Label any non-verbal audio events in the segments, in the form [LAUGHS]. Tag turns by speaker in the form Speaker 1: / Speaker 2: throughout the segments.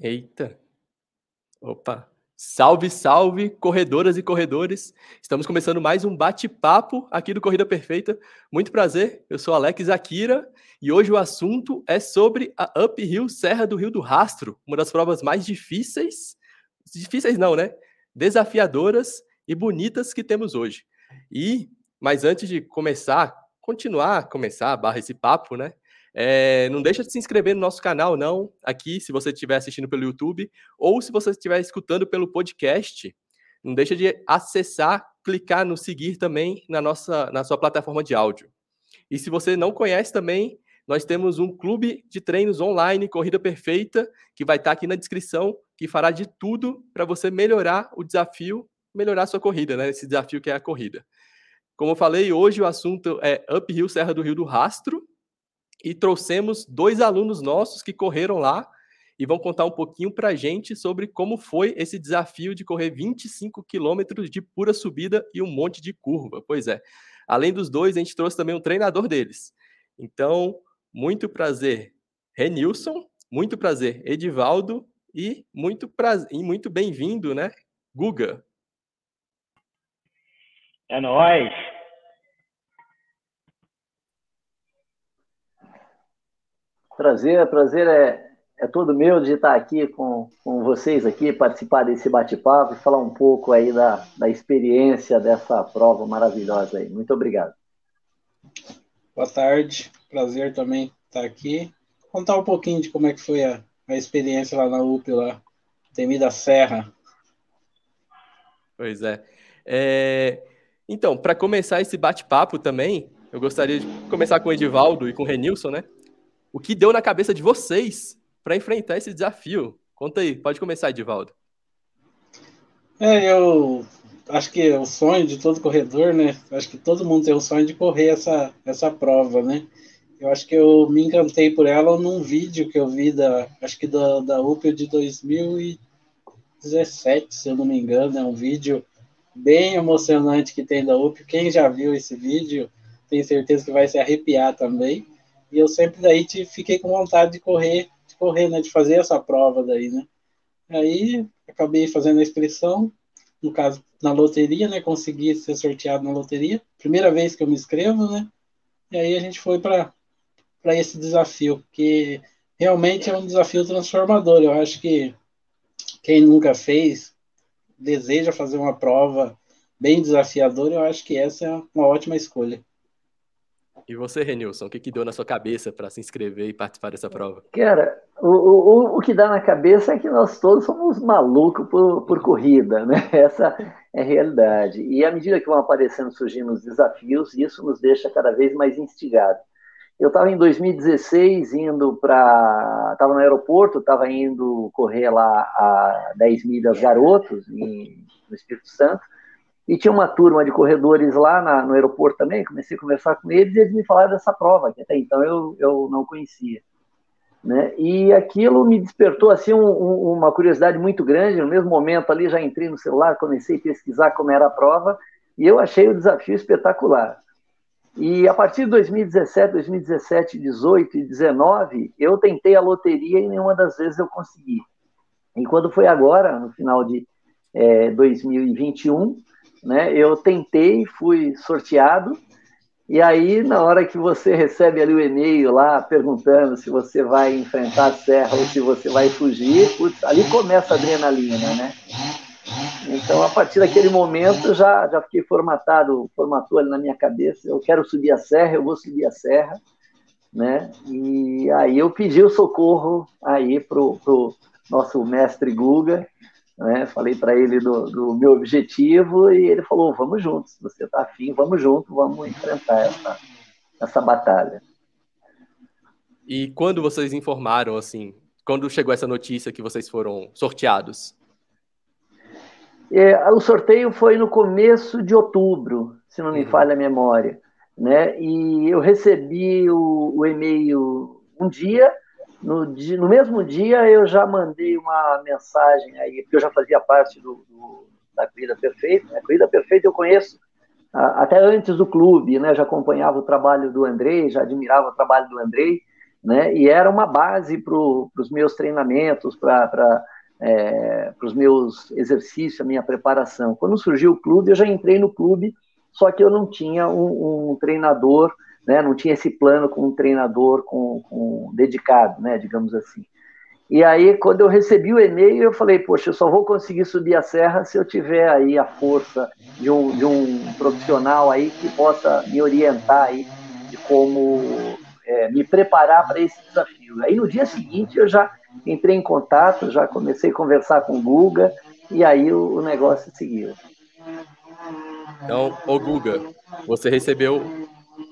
Speaker 1: Eita. Opa. Salve, salve, corredoras e corredores. Estamos começando mais um bate-papo aqui do Corrida Perfeita. Muito prazer, eu sou Alex Akira e hoje o assunto é sobre a Uphill Serra do Rio do Rastro, uma das provas mais difíceis, difíceis não, né? Desafiadoras e bonitas que temos hoje. E, mas antes de começar, continuar, começar, barra esse papo, né? É, não deixa de se inscrever no nosso canal, não, aqui, se você estiver assistindo pelo YouTube, ou se você estiver escutando pelo podcast, não deixa de acessar, clicar no seguir também na nossa na sua plataforma de áudio. E se você não conhece também, nós temos um clube de treinos online, Corrida Perfeita, que vai estar aqui na descrição, que fará de tudo para você melhorar o desafio, melhorar a sua corrida, né? Esse desafio que é a corrida. Como eu falei, hoje o assunto é Uphill Serra do Rio do Rastro, e trouxemos dois alunos nossos que correram lá e vão contar um pouquinho para a gente sobre como foi esse desafio de correr 25 quilômetros de pura subida e um monte de curva. Pois é. Além dos dois, a gente trouxe também um treinador deles. Então, muito prazer, Renilson, muito prazer, Edivaldo, e muito prazer, e muito bem-vindo, né, Guga?
Speaker 2: É nóis!
Speaker 3: Prazer, prazer é, é todo meu de estar aqui com, com vocês aqui, participar desse bate-papo e falar um pouco aí da, da experiência dessa prova maravilhosa aí. Muito obrigado.
Speaker 4: Boa tarde, prazer também estar aqui. Contar um pouquinho de como é que foi a, a experiência lá na UP, lá, Temida Serra.
Speaker 1: Pois é. é... Então, para começar esse bate-papo também, eu gostaria de começar com o Edivaldo e com o Renilson, né? O que deu na cabeça de vocês para enfrentar esse desafio. Conta aí, pode começar, Edivaldo.
Speaker 4: É, eu acho que é o sonho de todo corredor, né? Acho que todo mundo tem o sonho de correr essa, essa prova, né? Eu acho que eu me encantei por ela num vídeo que eu vi da, acho que da, da UPE de 2017, se eu não me engano, é um vídeo bem emocionante que tem da UP. Quem já viu esse vídeo, tem certeza que vai se arrepiar também. E eu sempre daí te, fiquei com vontade de correr, de correr, né, de fazer essa prova daí, né? Aí acabei fazendo a inscrição, no caso na loteria, né? Consegui ser sorteado na loteria, primeira vez que eu me inscrevo, né? E aí a gente foi para para esse desafio, que realmente é um desafio transformador. Eu acho que quem nunca fez deseja fazer uma prova bem desafiadora, eu acho que essa é uma ótima escolha.
Speaker 1: E você, Renilson, o que, que deu na sua cabeça para se inscrever e participar dessa prova?
Speaker 3: Cara, o, o, o que dá na cabeça é que nós todos somos malucos por, por corrida, né? [LAUGHS] Essa é a realidade. E à medida que vão aparecendo, surgindo os desafios, isso nos deixa cada vez mais instigados. Eu estava em 2016 indo para. Estava no aeroporto, estava indo correr lá a 10 milhas garotos, em, no Espírito Santo. E tinha uma turma de corredores lá na, no aeroporto também, comecei a conversar com eles e eles me falaram dessa prova, que até então eu, eu não conhecia. Né? E aquilo me despertou assim um, um, uma curiosidade muito grande. No mesmo momento ali já entrei no celular, comecei a pesquisar como era a prova e eu achei o desafio espetacular. E a partir de 2017, 2017, 18 e 19, eu tentei a loteria e nenhuma das vezes eu consegui. E quando foi agora, no final de é, 2021, né? Eu tentei, fui sorteado, e aí na hora que você recebe ali o e-mail lá perguntando se você vai enfrentar a serra ou se você vai fugir, putz, ali começa a adrenalina, né? Então, a partir daquele momento, já, já fiquei formatado, formatou ali na minha cabeça, eu quero subir a serra, eu vou subir a serra, né? E aí eu pedi o socorro aí pro, pro nosso mestre Guga, né? Falei para ele do, do, meu objetivo e ele falou: vamos juntos, você está afim, vamos junto, vamos enfrentar essa, essa batalha.
Speaker 1: E quando vocês informaram, assim, quando chegou essa notícia que vocês foram sorteados?
Speaker 3: É, o sorteio foi no começo de outubro, se não me uhum. falha a memória. Né? E eu recebi o, o e-mail um dia no, dia, no mesmo dia eu já mandei uma mensagem aí, porque eu já fazia parte do, do da Corrida Perfeita. Né? A Corrida Perfeita eu conheço até antes do clube, né? Já acompanhava o trabalho do Andrei, já admirava o trabalho do Andrei. né? E era uma base para os meus treinamentos, para é, os meus exercícios, a minha preparação. Quando surgiu o clube, eu já entrei no clube, só que eu não tinha um, um treinador, né? Não tinha esse plano com um treinador com, com dedicado, né? Digamos assim. E aí, quando eu recebi o e-mail, eu falei, poxa, eu só vou conseguir subir a serra se eu tiver aí a força de um, de um profissional aí que possa me orientar aí de como é, me preparar para esse desafio. Aí, no dia seguinte, eu já entrei em contato, já comecei a conversar com o Guga, e aí o, o negócio seguiu.
Speaker 1: Então, ô Guga, você recebeu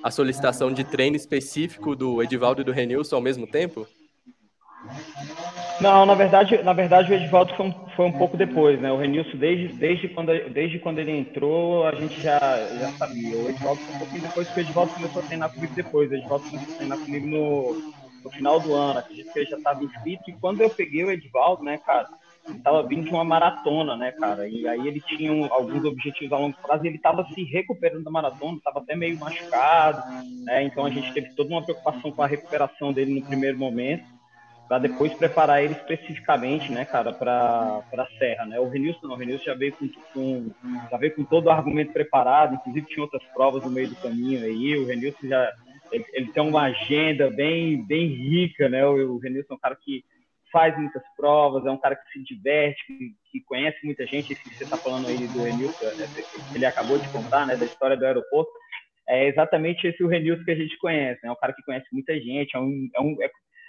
Speaker 1: a solicitação de treino específico do Edivaldo e do Renilson ao mesmo tempo?
Speaker 2: Não, na verdade, na verdade o Edvaldo foi um, foi um pouco depois, né? O Renilson, desde, desde, quando, desde quando ele entrou, a gente já, já sabia. O Edvaldo foi um pouquinho depois, porque o Edvaldo começou a treinar comigo depois. O Edvaldo começou a treinar comigo no, no final do ano. Acredito que ele já estava inscrito. E quando eu peguei o Edvaldo, né, cara, estava vindo de uma maratona, né, cara? E aí ele tinha alguns objetivos a longo prazo e ele estava se recuperando da maratona, estava até meio machucado, né? Então a gente teve toda uma preocupação com a recuperação dele no primeiro momento para depois preparar ele especificamente, né, cara, para a Serra, né? O Renilson não, o Renilson já veio com, com, já veio com todo o argumento preparado, inclusive tinha outras provas no meio do caminho aí, o Renilson já ele, ele tem uma agenda bem bem rica, né? O, o Renilson é um cara que faz muitas provas, é um cara que se diverte, que, que conhece muita gente, esse que você está falando aí do Renilson, né, ele acabou de contar, né, da história do aeroporto, é exatamente esse o Renilson que a gente conhece, né? É um cara que conhece muita gente, é um, é um é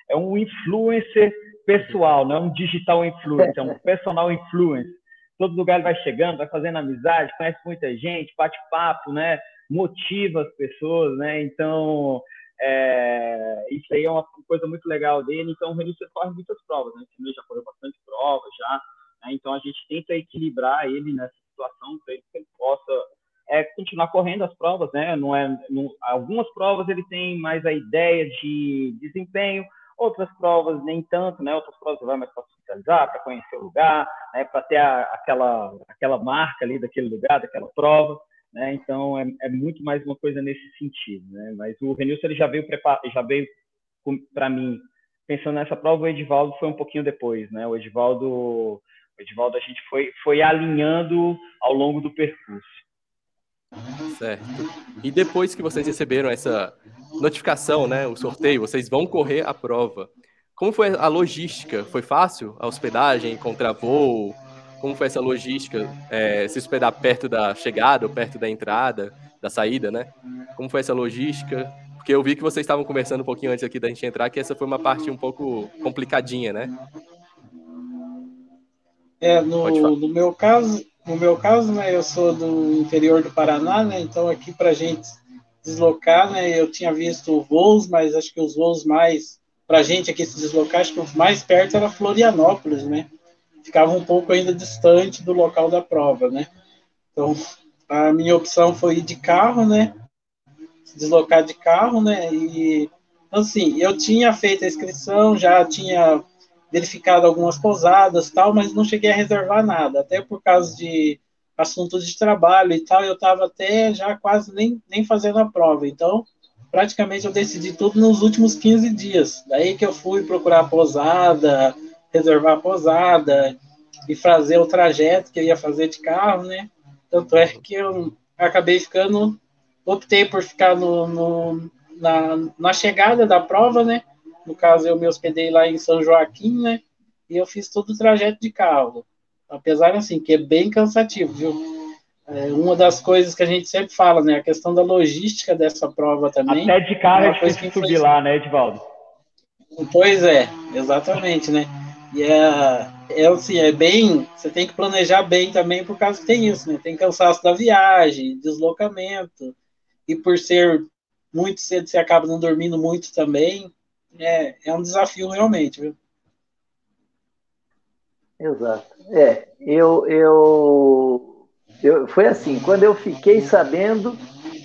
Speaker 2: é um influencer pessoal, não é um digital influencer, é um personal influencer. Todo lugar ele vai chegando, vai fazendo amizade, conhece muita gente, bate papo, né? Motiva as pessoas, né? Então, é, isso aí é uma coisa muito legal dele. Então, o Renilson corre muitas provas, né? Ele já correu bastante provas já. Né? Então, a gente tenta equilibrar ele nessa situação para ele que ele possa é, continuar correndo as provas, né? Não é, não, algumas provas ele tem mais a ideia de desempenho, Outras provas nem tanto, né? Outras provas você vai mais para socializar, para conhecer o lugar, né? para ter a, aquela, aquela marca ali daquele lugar, daquela prova. Né? Então é, é, muito mais uma coisa nesse sentido, né? Mas o Renilson ele já veio já veio para mim pensando nessa prova. O Edivaldo foi um pouquinho depois, né? O Edivaldo, o Edivaldo a gente foi foi alinhando ao longo do percurso.
Speaker 1: Certo. E depois que vocês receberam essa notificação, né, o sorteio, vocês vão correr a prova. Como foi a logística? Foi fácil? A hospedagem, contravoo? Como foi essa logística? É, se hospedar perto da chegada ou perto da entrada, da saída, né? Como foi essa logística? Porque eu vi que vocês estavam conversando um pouquinho antes aqui da gente entrar, que essa foi uma parte um pouco complicadinha, né?
Speaker 4: É, no, no meu caso, no meu caso, né, eu sou do interior do Paraná, né? Então aqui para gente deslocar, né? Eu tinha visto voos, mas acho que os voos mais para a gente aqui se deslocar, acho que o mais perto era Florianópolis, né? Ficava um pouco ainda distante do local da prova, né? Então, a minha opção foi ir de carro, né? Se deslocar de carro, né? E assim, eu tinha feito a inscrição, já tinha verificado algumas pousadas, tal, mas não cheguei a reservar nada, até por causa de assuntos de trabalho e tal, eu estava até já quase nem, nem fazendo a prova. Então, praticamente eu decidi tudo nos últimos 15 dias. Daí que eu fui procurar a posada, reservar a posada e fazer o trajeto que eu ia fazer de carro, né? Tanto é que eu acabei ficando, optei por ficar no, no na, na chegada da prova, né? No caso, eu me hospedei lá em São Joaquim, né? E eu fiz todo o trajeto de carro apesar assim, que é bem cansativo, viu? É uma das coisas que a gente sempre fala, né? A questão da logística dessa prova também.
Speaker 2: Até de cara é difícil que subir lá, né, Edvaldo?
Speaker 4: Pois é, exatamente, né? E é, é assim, é bem. Você tem que planejar bem também, por causa que tem isso, né? Tem cansaço da viagem, deslocamento, e por ser muito cedo, você acaba não dormindo muito também. É, é um desafio realmente, viu?
Speaker 3: Exato. É, eu, eu, eu foi assim, quando eu fiquei sabendo,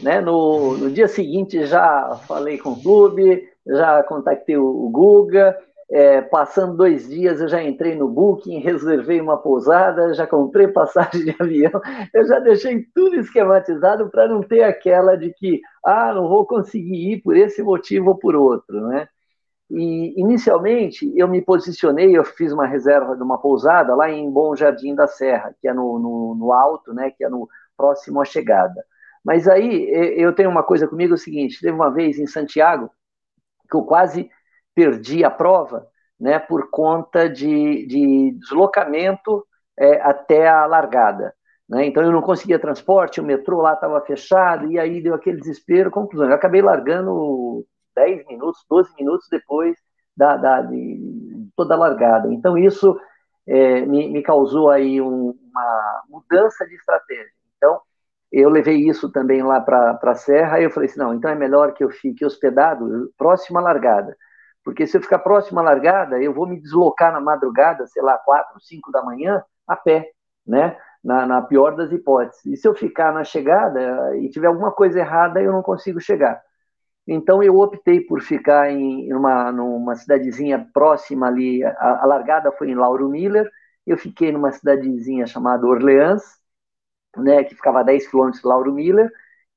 Speaker 3: né, no, no dia seguinte já falei com o clube, já contactei o, o Guga, é, passando dois dias eu já entrei no Booking, reservei uma pousada, já comprei passagem de [LAUGHS] avião, eu já deixei tudo esquematizado para não ter aquela de que, ah, não vou conseguir ir por esse motivo ou por outro, né? E, inicialmente, eu me posicionei, eu fiz uma reserva de uma pousada lá em Bom Jardim da Serra, que é no, no, no alto, né, que é no próximo à chegada. Mas aí, eu tenho uma coisa comigo, é o seguinte, teve uma vez em Santiago, que eu quase perdi a prova, né, por conta de, de deslocamento é, até a largada. Né? Então eu não conseguia transporte, o metrô lá estava fechado, e aí deu aquele desespero. Conclusão, eu acabei largando 10 minutos, 12 minutos depois da, da de toda a largada. Então isso é, me, me, causou aí um, uma mudança de estratégia. Então eu levei isso também lá para a Serra, e eu falei assim, não, então é melhor que eu fique hospedado próximo à largada. Porque se eu ficar próximo à largada, eu vou me deslocar na madrugada, sei lá, 4, 5 da manhã, a pé, né? Na, na, pior das hipóteses. E se eu ficar na chegada e tiver alguma coisa errada, eu não consigo chegar. Então eu optei por ficar em uma, numa cidadezinha próxima ali, a, a largada foi em Lauro Miller, eu fiquei numa cidadezinha chamada Orleans, né, que ficava a 10 quilômetros de Lauro Miller,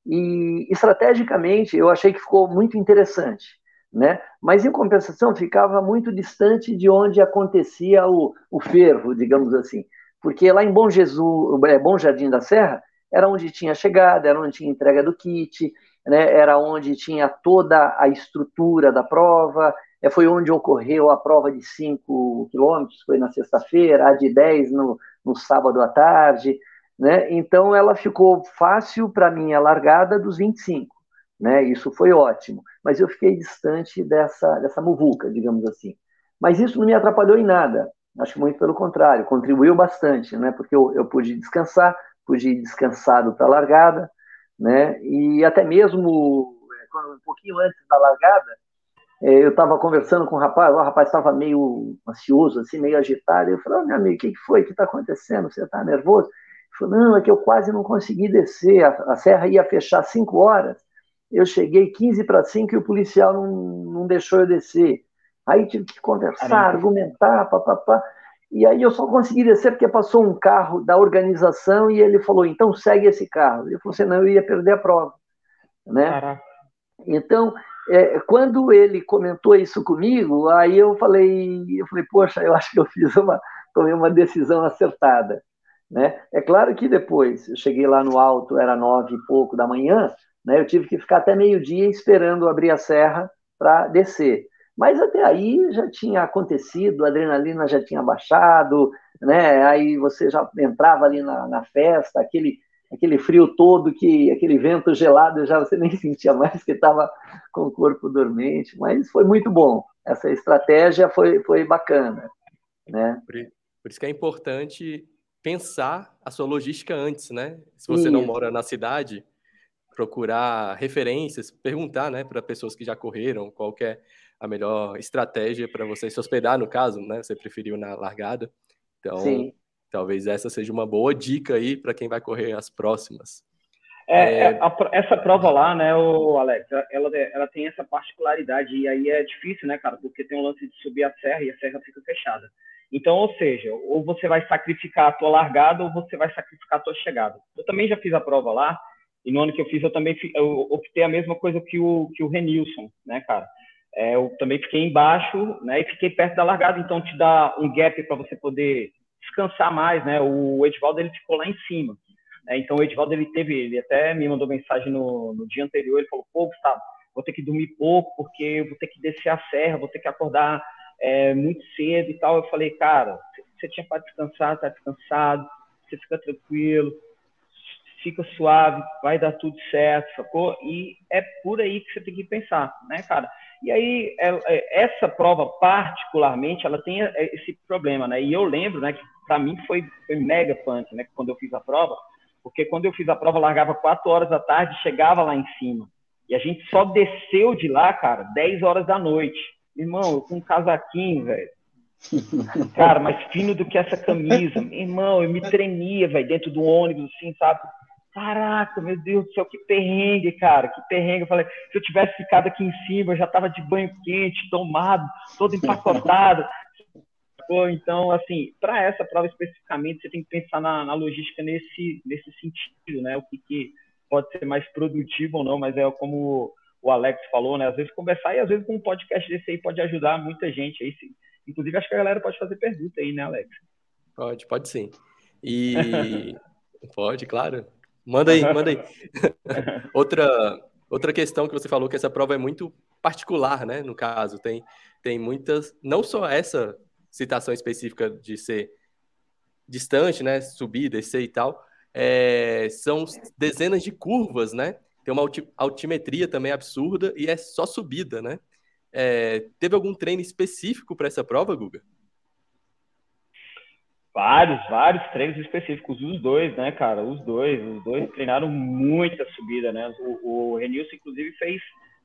Speaker 3: e estrategicamente eu achei que ficou muito interessante, né? Mas em compensação ficava muito distante de onde acontecia o, o fervo, digamos assim. Porque lá em Bom Jesus, é, Bom Jardim da Serra, era onde tinha chegada, era onde tinha entrega do kit, né, era onde tinha toda a estrutura da prova, é, foi onde ocorreu a prova de 5 quilômetros, foi na sexta-feira, a de 10 no, no sábado à tarde, né, então ela ficou fácil para mim a largada dos 25, né, isso foi ótimo, mas eu fiquei distante dessa, dessa muvuca, digamos assim. Mas isso não me atrapalhou em nada, Acho muito pelo contrário, contribuiu bastante, né? Porque eu, eu pude descansar, pude ir descansado para a largada, né? E até mesmo um pouquinho antes da largada, é, eu estava conversando com o rapaz, o rapaz estava meio ansioso, assim, meio agitado. Eu falei, oh, meu amigo, o que, que foi? O que está acontecendo? Você está nervoso? Ele falou, não, é que eu quase não consegui descer, a, a serra ia fechar 5 horas. Eu cheguei 15 para 5 e o policial não, não deixou eu descer. Aí tive que conversar, Caramba. argumentar, papapá. E aí eu só consegui descer porque passou um carro da organização e ele falou, então segue esse carro. Eu falei, senão eu ia perder a prova. Né? Então, é, quando ele comentou isso comigo, aí eu falei, eu falei, poxa, eu acho que eu fiz uma, tomei uma decisão acertada. Né? É claro que depois, eu cheguei lá no alto, era nove e pouco da manhã, né? eu tive que ficar até meio-dia esperando abrir a serra para descer. Mas até aí já tinha acontecido, a adrenalina já tinha baixado, né? Aí você já entrava ali na, na festa, aquele aquele frio todo, que aquele vento gelado, já você nem [LAUGHS] sentia mais que estava com o corpo dormente, mas foi muito bom. Essa estratégia foi, foi bacana, né?
Speaker 1: Por, por isso que é importante pensar a sua logística antes, né? Se você não mora na cidade, procurar referências, perguntar, né, para pessoas que já correram, qual é a melhor estratégia para você se hospedar, no caso, né? Você preferiu na largada. Então, Sim. talvez essa seja uma boa dica aí para quem vai correr as próximas.
Speaker 2: É, é... A, essa prova lá, né, o Alex, ela, ela tem essa particularidade e aí é difícil, né, cara, porque tem um lance de subir a serra e a serra fica fechada. Então, ou seja, ou você vai sacrificar a tua largada ou você vai sacrificar a tua chegada. Eu também já fiz a prova lá e no ano que eu fiz eu também eu optei a mesma coisa que o que o Renilson, né, cara? é, eu também fiquei embaixo, né, e fiquei perto da largada, então te dá um gap para você poder descansar mais, né? O Edvaldo ele ficou lá em cima, né? Então o Edvaldo ele teve, ele até me mandou mensagem no, no dia anterior, ele falou: "Pô, Gustavo, vou ter que dormir pouco porque eu vou ter que descer a serra, vou ter que acordar é, muito cedo e tal". Eu falei: "Cara, você tinha para descansar, tá descansado, você fica tranquilo, fica suave, vai dar tudo certo, sacou? E é por aí que você tem que pensar, né, cara? E aí, é, é, essa prova, particularmente, ela tem é, esse problema, né? E eu lembro, né, que para mim foi, foi mega punk, né, quando eu fiz a prova, porque quando eu fiz a prova, largava 4 horas da tarde chegava lá em cima. E a gente só desceu de lá, cara, 10 horas da noite. Irmão, eu com um casaquinho, velho. Cara, mais fino do que essa camisa. Irmão, eu me tremia, velho, dentro do ônibus, assim, sabe? Caraca, meu Deus do céu, que perrengue, cara, que perrengue. Eu falei, se eu tivesse ficado aqui em cima, eu já tava de banho quente, tomado, todo empacotado. [LAUGHS] então, assim, para essa prova especificamente, você tem que pensar na, na, logística nesse, nesse sentido, né? O que, que pode ser mais produtivo ou não, mas é como o Alex falou, né? Às vezes conversar e às vezes com um podcast desse aí pode ajudar muita gente aí. Inclusive, acho que a galera pode fazer pergunta aí, né, Alex?
Speaker 1: Pode, pode sim. E [LAUGHS] pode, claro. Manda aí, manda aí. [LAUGHS] outra, outra questão que você falou que essa prova é muito particular, né? No caso, tem, tem muitas, não só essa citação específica de ser distante, né? Subir, descer e tal, é, são dezenas de curvas, né? Tem uma altimetria também absurda e é só subida, né? É, teve algum treino específico para essa prova, Guga?
Speaker 2: Vários, vários treinos específicos, os dois, né, cara? Os dois, os dois treinaram muita subida, né? O, o Renilson, inclusive, fez,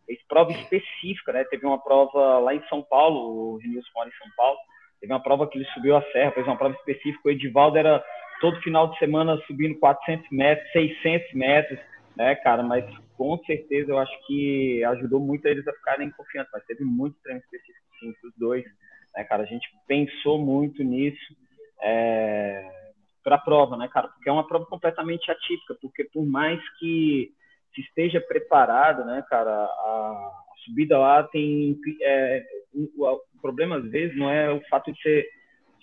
Speaker 2: fez prova específica, né? Teve uma prova lá em São Paulo, o Renilson mora em São Paulo, teve uma prova que ele subiu a serra, fez uma prova específica, o Edivaldo era todo final de semana subindo 400 metros, 600 metros, né, cara? Mas com certeza eu acho que ajudou muito eles a ficarem confiantes, mas teve muito treino específico, sim, os dois, né, cara? A gente pensou muito nisso, é, para a prova, né, cara? Porque é uma prova completamente atípica, porque por mais que se esteja preparado, né, cara, a, subida lá tem é, o, o, problema às vezes não é o fato de ser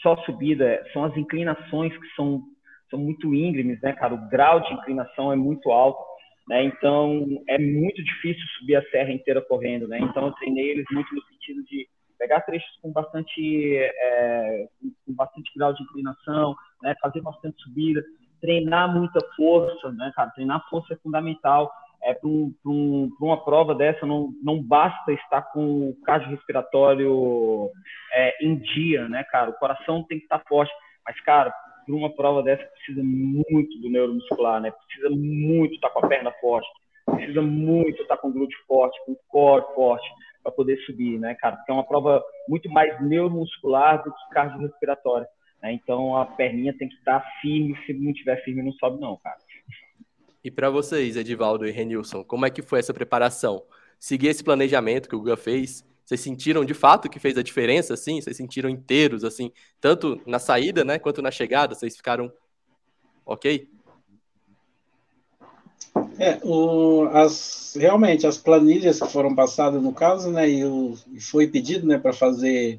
Speaker 2: só subida, é, são as inclinações que são são muito íngremes, né, cara? O grau de inclinação é muito alto, né? Então é muito difícil subir a serra inteira correndo, né? Então eu treinei eles muito no sentido de pegar trechos com bastante, é, com bastante grau de inclinação, né, fazer bastante subida, treinar muita força, né, cara? Treinar força é fundamental. É, para um, um, uma prova dessa, não, não basta estar com o cardiorrespiratório é, em dia, né, cara? O coração tem que estar forte. Mas, cara, para uma prova dessa, precisa muito do neuromuscular, né? Precisa muito estar com a perna forte, precisa muito estar com o glúteo forte, com o core forte, para poder subir, né, cara? Porque é uma prova muito mais neuromuscular do que cardiorrespiratória. Né? Então a perninha tem que estar firme, se não tiver firme não sobe não, cara.
Speaker 1: E para vocês, Edivaldo e Renilson, como é que foi essa preparação? Seguir esse planejamento que o Guga fez, vocês sentiram de fato que fez a diferença, assim? Vocês sentiram inteiros, assim, tanto na saída, né, quanto na chegada? Vocês ficaram ok?
Speaker 4: É, o, as, realmente, as planilhas que foram passadas no caso, né, e, o, e foi pedido, né, para fazer,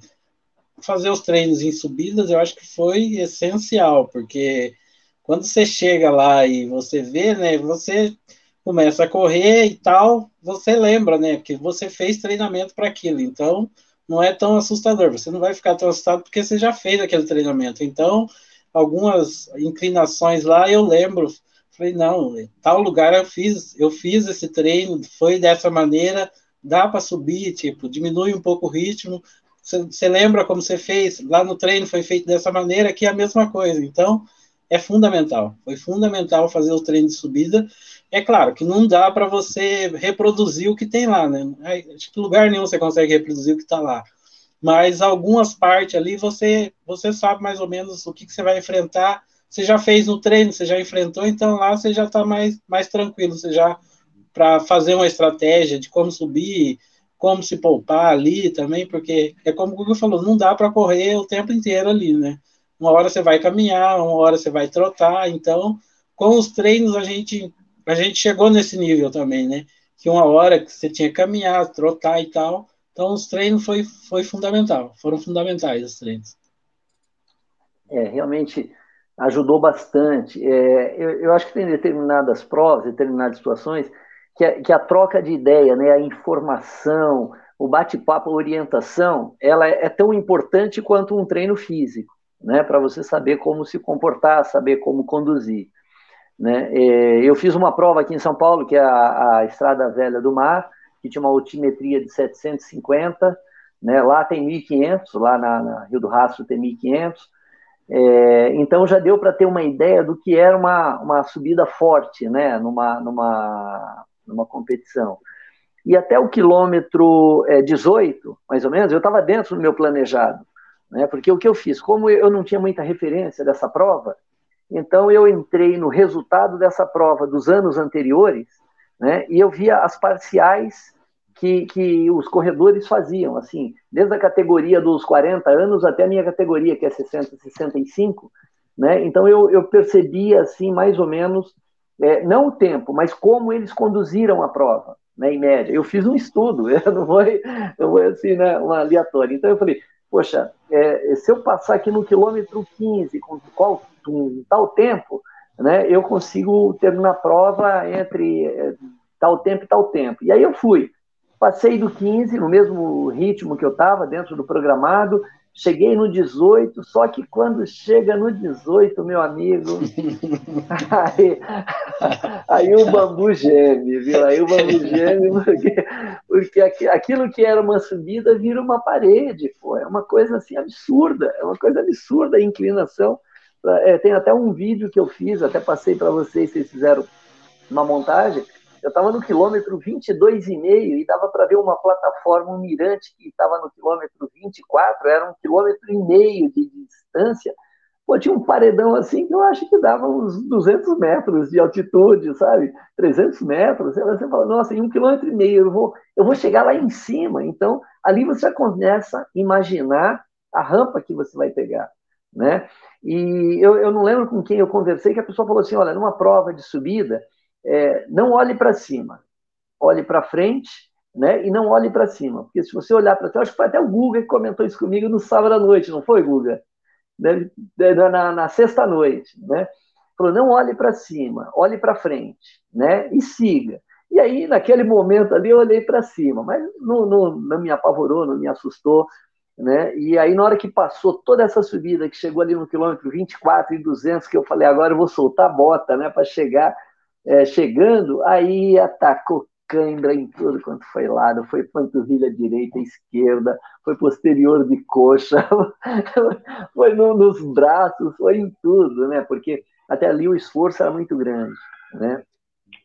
Speaker 4: fazer os treinos em subidas, eu acho que foi essencial, porque quando você chega lá e você vê, né, você começa a correr e tal, você lembra, né, que você fez treinamento para aquilo, então não é tão assustador, você não vai ficar tão assustado porque você já fez aquele treinamento, então algumas inclinações lá eu lembro Falei, não, tal lugar eu fiz, eu fiz esse treino, foi dessa maneira, dá para subir, tipo, diminui um pouco o ritmo. Você lembra como você fez? Lá no treino foi feito dessa maneira, aqui é a mesma coisa. Então, é fundamental. Foi fundamental fazer o treino de subida. É claro que não dá para você reproduzir o que tem lá, né? Acho que lugar nenhum você consegue reproduzir o que está lá. Mas algumas partes ali você, você sabe mais ou menos o que, que você vai enfrentar você já fez no treino, você já enfrentou, então lá você já está mais, mais tranquilo, você já para fazer uma estratégia de como subir, como se poupar ali também, porque é como o Google falou, não dá para correr o tempo inteiro ali, né? Uma hora você vai caminhar, uma hora você vai trotar, então com os treinos a gente a gente chegou nesse nível também, né? Que uma hora que você tinha que caminhar, trotar e tal. Então os treinos foi foi fundamental, foram fundamentais os treinos.
Speaker 3: É, realmente ajudou bastante. É, eu, eu, acho que tem determinadas provas, determinadas situações, que a, que a troca de ideia, né, a informação, o bate-papo, a orientação, ela é, é tão importante quanto um treino físico, né, para você saber como se comportar, saber como conduzir. Né? É, eu fiz uma prova aqui em São Paulo, que é a, a Estrada Velha do Mar, que tinha uma altimetria de 750, né? lá tem 1.500, lá na, na Rio do Rastro tem 1.500, é, então já deu para ter uma ideia do que era uma, uma subida forte, né, numa, numa, numa competição. E até o quilômetro é, 18, mais ou menos, eu estava dentro do meu planejado, né, porque o que eu fiz, como eu não tinha muita referência dessa prova, então eu entrei no resultado dessa prova dos anos anteriores, né, e eu via as parciais que, que os corredores faziam, assim, desde a categoria dos 40 anos até a minha categoria, que é 60, 65, né? Então eu, eu percebia, assim, mais ou menos, é, não o tempo, mas como eles conduziram a prova, né, em média. Eu fiz um estudo, [LAUGHS] não foi, não foi assim, né, uma aleatória. Então eu falei, poxa, é, se eu passar aqui no quilômetro 15 com, qual, tal tempo, né, eu consigo terminar a prova entre é, tal tempo e tal tempo. E aí eu fui. Passei do 15, no mesmo ritmo que eu estava, dentro do programado, Cheguei no 18, só que quando chega no 18, meu amigo, [LAUGHS] aí, aí o bambu geme, viu? Aí o bambu geme, porque, porque aquilo que era uma subida vira uma parede, pô. É uma coisa assim absurda, é uma coisa absurda a inclinação. É, tem até um vídeo que eu fiz, até passei para vocês, vocês fizeram uma montagem, eu estava no quilômetro 22,5 e dava para ver uma plataforma, um mirante que estava no quilômetro 24, era um quilômetro e meio de distância. Pô, tinha um paredão assim que eu acho que dava uns 200 metros de altitude, sabe? 300 metros. Você fala, nossa, em um quilômetro e meio eu vou, eu vou chegar lá em cima. Então, ali você começa a imaginar a rampa que você vai pegar, né? E eu, eu não lembro com quem eu conversei que a pessoa falou assim, olha, numa prova de subida, é, não olhe para cima, olhe para frente, né? E não olhe para cima, porque se você olhar para trás, acho que foi até o Guga que comentou isso comigo no sábado à noite, não foi, Guga? Né? Na, na sexta noite, né? Falou, não olhe para cima, olhe para frente, né? E siga. E aí, naquele momento ali, eu olhei para cima, mas não, não, não me apavorou, não me assustou, né? E aí, na hora que passou toda essa subida, que chegou ali no quilômetro 24 e 200, que eu falei, agora eu vou soltar a bota, né, para chegar é, chegando, aí atacou cãibra em tudo quanto foi lado, foi panturrilha direita, esquerda, foi posterior de coxa, [LAUGHS] foi no, nos braços, foi em tudo, né? Porque até ali o esforço era muito grande, né?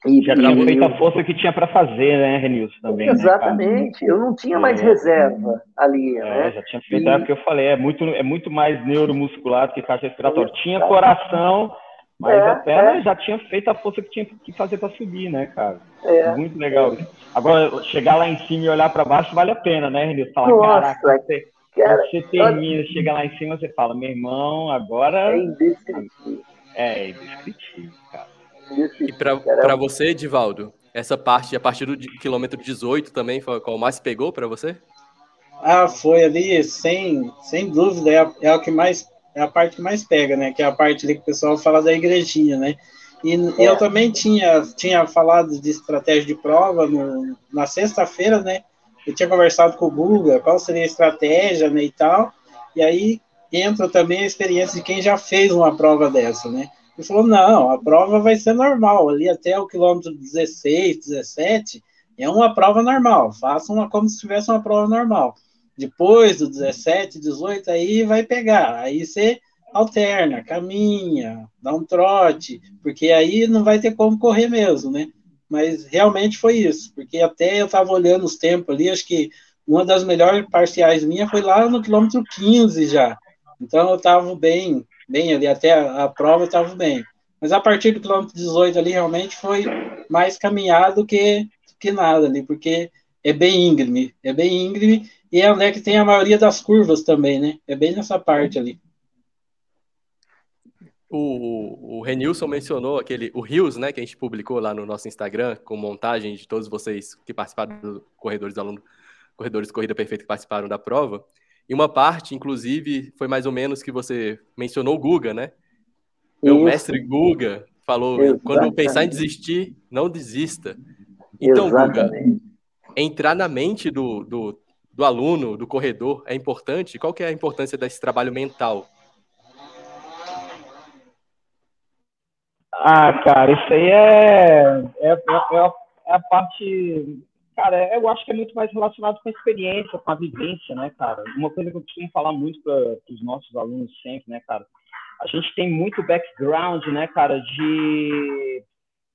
Speaker 2: E, já tinha feito a força que tinha para fazer, né, Renilson, também.
Speaker 3: Né, Exatamente, né, eu não tinha mais é. reserva ali, é, né?
Speaker 2: Já tinha feito, e... é porque eu falei, é muito, é muito mais neuromuscular que caixa respiratória. Tinha coração mas é, a perna é. já tinha feito a força que tinha que fazer para subir, né, cara? É. Muito legal. Agora, chegar lá em cima e olhar para baixo vale a pena, né, Renilson? Falar, Nossa, caraca, você, cara, você termina, olha... chega lá em cima, você fala, meu irmão, agora.
Speaker 3: É indescritível.
Speaker 2: É, é indescritível, cara.
Speaker 1: E para você, Edivaldo, essa parte, a partir do quilômetro 18 também, foi qual mais pegou para você?
Speaker 4: Ah, foi ali, sem, sem dúvida, é, é o que mais é a parte que mais pega, né? Que é a parte que o pessoal fala da igrejinha, né? E é. eu também tinha, tinha falado de estratégia de prova no, na sexta-feira, né? Eu tinha conversado com o Guga, qual seria a estratégia, né, e tal. E aí entra também a experiência de quem já fez uma prova dessa, né? Ele falou, não, a prova vai ser normal, ali até o quilômetro 16, 17, é uma prova normal, faça uma como se tivesse uma prova normal. Depois do 17, 18, aí vai pegar. Aí você alterna, caminha, dá um trote, porque aí não vai ter como correr mesmo, né? Mas realmente foi isso, porque até eu estava olhando os tempos ali, acho que uma das melhores parciais minha foi lá no quilômetro 15 já. Então eu estava bem, bem ali, até a, a prova eu estava bem. Mas a partir do quilômetro 18 ali, realmente foi mais caminhado que, que nada ali, porque é bem íngreme, é bem íngreme, e é onde é que tem a maioria das curvas também, né? É bem nessa parte ali.
Speaker 1: O, o Renilson mencionou aquele, o Rios, né, que a gente publicou lá no nosso Instagram, com montagem de todos vocês que participaram do Corredores do Aluno, Corredores de Corrida Perfeita que participaram da prova. E uma parte, inclusive, foi mais ou menos que você mencionou o Guga, né? Meu mestre Guga falou: Exatamente. quando pensar em desistir, não desista. Então, Exatamente. Guga, entrar na mente do, do, do aluno, do corredor, é importante? Qual que é a importância desse trabalho mental?
Speaker 2: Ah, cara, isso aí é, é, é, é a parte. Cara, eu acho que é muito mais relacionado com a experiência, com a vivência, né, cara? Uma coisa que eu costumo falar muito para os nossos alunos sempre, né, cara? A gente tem muito background, né, cara, de.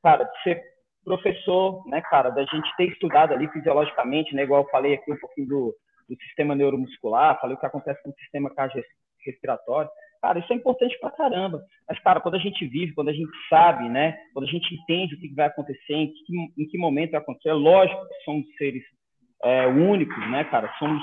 Speaker 2: Cara, de ser professor, né, cara, da gente ter estudado ali fisiologicamente, né, igual eu falei aqui um pouquinho do, do sistema neuromuscular, falei o que acontece com o sistema cardiorrespiratório. Cara, isso é importante pra caramba. Mas, cara, quando a gente vive, quando a gente sabe, né, quando a gente entende o que vai acontecer, em que, em que momento vai acontecer, é lógico que somos seres é, únicos, né, cara, somos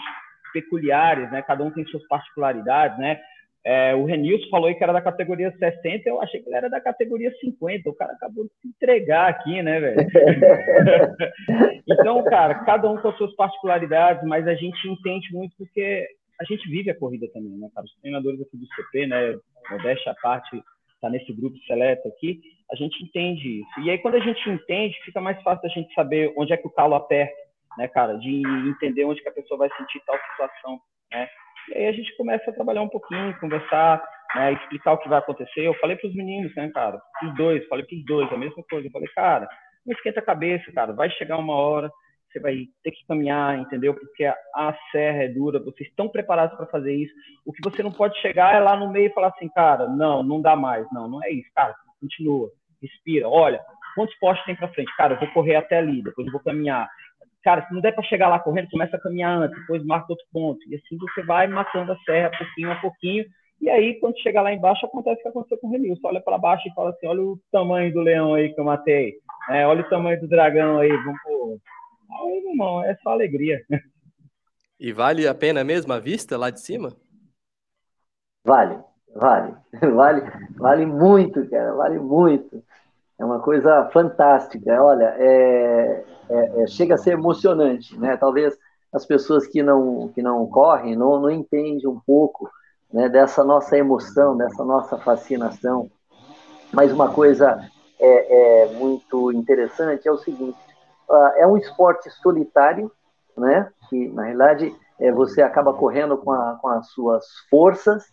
Speaker 2: peculiares, né, cada um tem suas particularidades, né, É, o Renilson falou que era da categoria 60, eu achei que ele era da categoria 50. O cara acabou de se entregar aqui, né, velho? [LAUGHS] então, cara, cada um com as suas particularidades, mas a gente entende muito porque a gente vive a corrida também, né, cara? Os treinadores aqui do CP, né, modéstia à parte, tá nesse grupo seleto aqui, a gente entende isso. E aí, quando a gente entende, fica mais fácil a gente saber onde é que o calo aperta, né, cara? De entender onde que a pessoa vai sentir tal situação, né? E aí a gente começa a trabalhar um pouquinho, conversar, né, explicar o que vai acontecer. Eu falei para os meninos, né, cara? Os dois, falei para os dois a mesma coisa. Eu falei, cara, não esquenta a cabeça, cara. Vai chegar uma hora, você vai ter que caminhar, entendeu? Porque a, a serra é dura, vocês estão preparados para fazer isso. O que você não pode chegar é lá no meio e falar assim, cara, não, não dá mais. Não, não é isso, cara. Continua, respira. Olha, quantos postes tem para frente? Cara, eu vou correr até ali, depois eu vou caminhar. Cara, se não der para chegar lá correndo, começa a caminhar antes, depois marca outro ponto. E assim você vai matando a serra pouquinho a pouquinho. E aí, quando chegar lá embaixo, acontece o que aconteceu com o Renil. Você olha para baixo e fala assim: olha o tamanho do leão aí que eu matei. É, olha o tamanho do dragão aí. Vamos. Aí, meu irmão, é só alegria.
Speaker 1: E vale a pena mesmo a vista lá de cima?
Speaker 3: Vale, vale. [LAUGHS] Vale, vale muito, cara. Vale muito. É uma coisa fantástica. Olha, é, é, é, chega a ser emocionante, né? Talvez as pessoas que não que não correm não, não entendem um pouco né, dessa nossa emoção, dessa nossa fascinação. Mas uma coisa é, é muito interessante é o seguinte: uh, é um esporte solitário, né? Que na realidade é, você acaba correndo com, a, com as suas forças,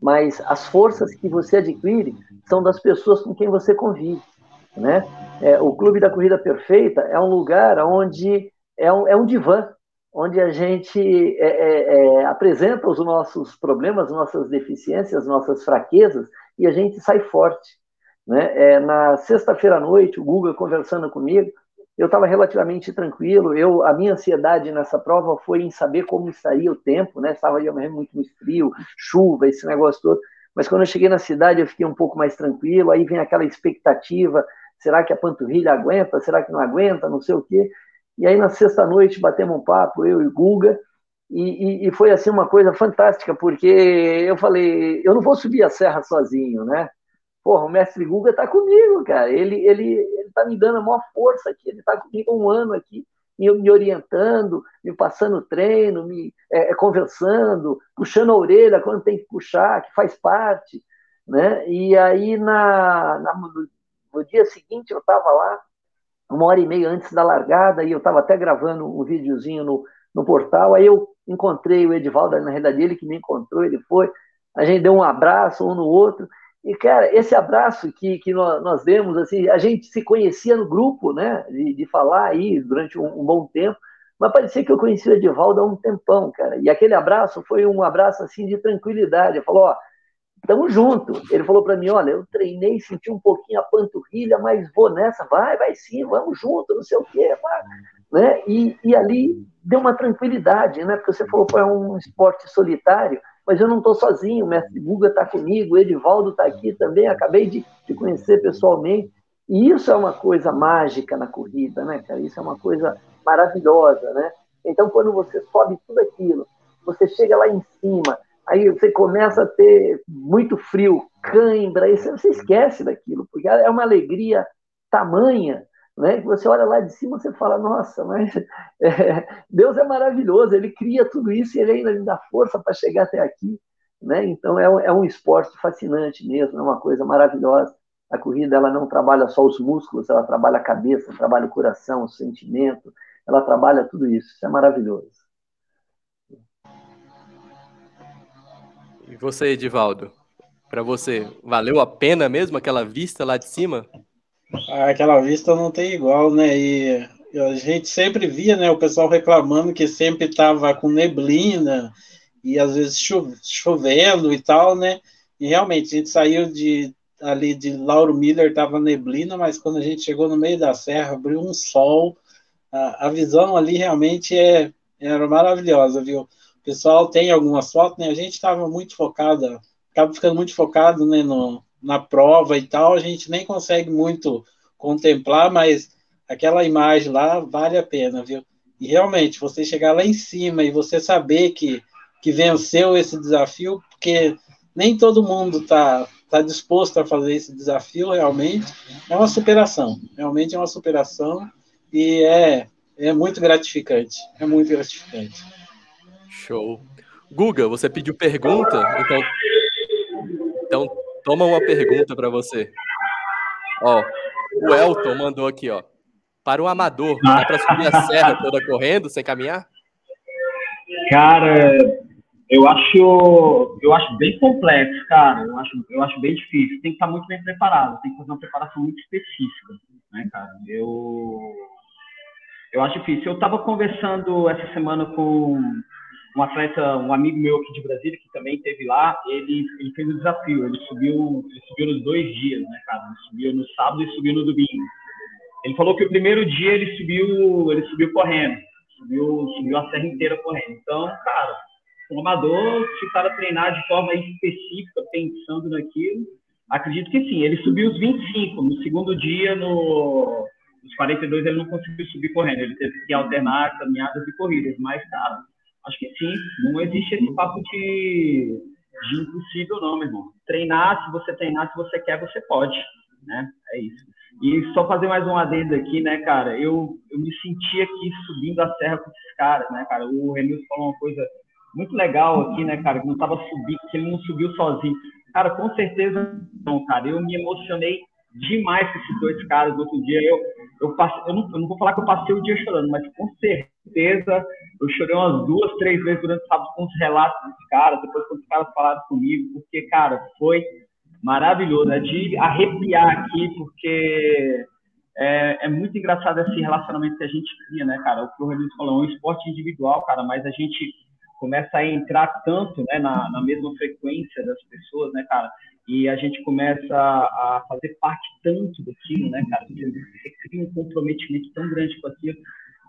Speaker 3: mas as forças que você adquire são das pessoas com quem você convive. Né? É, o Clube da Corrida Perfeita é um lugar onde é um, é um divã, onde a gente é, é, é, apresenta os nossos problemas, nossas deficiências, nossas fraquezas e a gente sai forte. Né? É, na sexta-feira à noite, o Guga conversando comigo, eu estava relativamente tranquilo. Eu, a minha ansiedade nessa prova foi em saber como estaria o tempo, né? Estava muito, muito frio, chuva, esse negócio todo. Mas quando eu cheguei na cidade, eu fiquei um pouco mais tranquilo. Aí vem aquela expectativa será que a panturrilha aguenta, será que não aguenta, não sei o quê. E aí na sexta-noite batemos um papo, eu e Guga, e, e, e, foi assim uma coisa fantástica, porque eu falei, eu não vou subir a serra sozinho, né? Porra, o mestre Guga está comigo, cara. Ele, ele, ele tá me dando a maior força aqui, ele está comigo há um ano aqui, me, me orientando, me passando treino, me é, conversando, puxando a orelha quando tem que puxar, que faz parte. Né? E aí, na, na no dia seguinte eu estava lá, uma hora e meia antes da largada, e eu estava até gravando um videozinho no, no portal, aí eu encontrei o Edivaldo, na realidade ele que me encontrou, ele foi, a gente deu um abraço um no outro, e, cara, esse abraço que, que nós, nós demos, assim, a gente se conhecia no grupo, né, de, de falar aí durante um, um, bom tempo, mas parecia que eu conhecia o Edivaldo há um tempão, cara, e aquele abraço foi um abraço, assim, de tranquilidade, ele falou, ó, Tamo junto. Ele falou para mim: olha, eu treinei, senti um pouquinho a panturrilha, mas vou nessa, vai, vai sim, vamos junto, não sei o quê. Né? E, e ali deu uma tranquilidade, né? Porque você falou que é um esporte solitário, mas eu não estou sozinho, o mestre Guga está comigo, o Edivaldo está aqui também, acabei de, de conhecer pessoalmente. E isso é uma coisa mágica na corrida, né, cara? Isso é uma coisa maravilhosa, né? Então, quando você sobe tudo aquilo, você chega lá em cima, aí você começa a ter muito frio, cãibra, aí você esquece daquilo, porque é uma alegria tamanha, né? Que você olha lá de cima e você fala, nossa, mas [LAUGHS] é, Deus é maravilhoso, Ele cria tudo isso e Ele ainda me dá força para chegar até aqui, né? Então é, é um esporte fascinante mesmo, é uma coisa maravilhosa. A corrida ela não trabalha só os músculos, ela trabalha a cabeça, trabalha o coração, o sentimento, ela trabalha tudo isso. Isso é maravilhoso.
Speaker 1: E você, Edivaldo? Para você, valeu a pena mesmo aquela vista lá de cima?
Speaker 4: Ah, aquela vista não tem igual, né? E a gente sempre via, né, o pessoal reclamando que sempre estava com neblina e às vezes chovendo e tal, né? E realmente a gente saiu de ali de Lauro Miller estava neblina, mas quando a gente chegou no meio da serra abriu um sol, a, a visão ali realmente é era maravilhosa, viu? O pessoal tem algumas fotos, né? A gente estava muito focada, acaba ficando muito focado né, no, na prova e tal, a gente nem consegue muito contemplar, mas aquela imagem lá vale a pena, viu? E realmente, você chegar lá em cima e você saber que, que venceu esse desafio, porque nem todo mundo está tá disposto a fazer esse desafio realmente. É uma superação, realmente é uma superação e é, é muito gratificante. É muito gratificante.
Speaker 1: Show. Guga, você pediu pergunta, então, então toma uma pergunta para você. Ó, o Elton mandou aqui, ó. Para um amador, dá para subir a serra toda correndo, sem caminhar?
Speaker 2: Cara, eu acho, eu acho bem complexo, cara. Eu acho, eu acho bem difícil. Tem que estar muito bem preparado. Tem que fazer uma preparação muito específica, né, cara? Eu, eu acho difícil. Eu estava conversando essa semana com um atleta, um amigo meu aqui de Brasília que também esteve lá. Ele, ele fez o desafio. Ele subiu, ele subiu nos dois dias, né, cara? Ele subiu no sábado e subiu no domingo. Ele falou que o primeiro dia ele subiu, ele subiu correndo, subiu, subiu a serra inteira correndo. Então, cara um amador, se o cara treinar de forma específica, pensando naquilo, acredito que sim. Ele subiu os 25. No segundo dia, no, nos 42, ele não conseguiu subir correndo. Ele teve que alternar caminhadas e corridas. Mas, cara, acho que sim. Não existe esse papo de, de impossível, não, meu irmão. Treinar, se você treinar, se você quer, você pode. Né? É isso. E só fazer mais um adendo aqui, né, cara? Eu, eu me senti aqui subindo a serra com esses caras, né, cara? O Renilson falou uma coisa muito legal aqui, né, cara, que não tava subindo, que ele não subiu sozinho. Cara, com certeza não, cara. Eu me emocionei demais com esses dois caras outro dia. Eu, eu, eu, não, eu não vou falar que eu passei o dia chorando, mas com certeza eu chorei umas duas, três vezes durante o sábado com os relatos dos caras, depois quando os caras falaram comigo, porque, cara, foi maravilhoso. É de arrepiar aqui, porque é, é, muito engraçado esse relacionamento que a gente cria, né, cara? O que o Rodrigo falou, é um esporte individual, cara, mas a gente começa a entrar tanto né, na, na mesma frequência das pessoas, né, cara? E a gente começa a fazer parte tanto daquilo, né, cara? Você cria um comprometimento tão grande com aquilo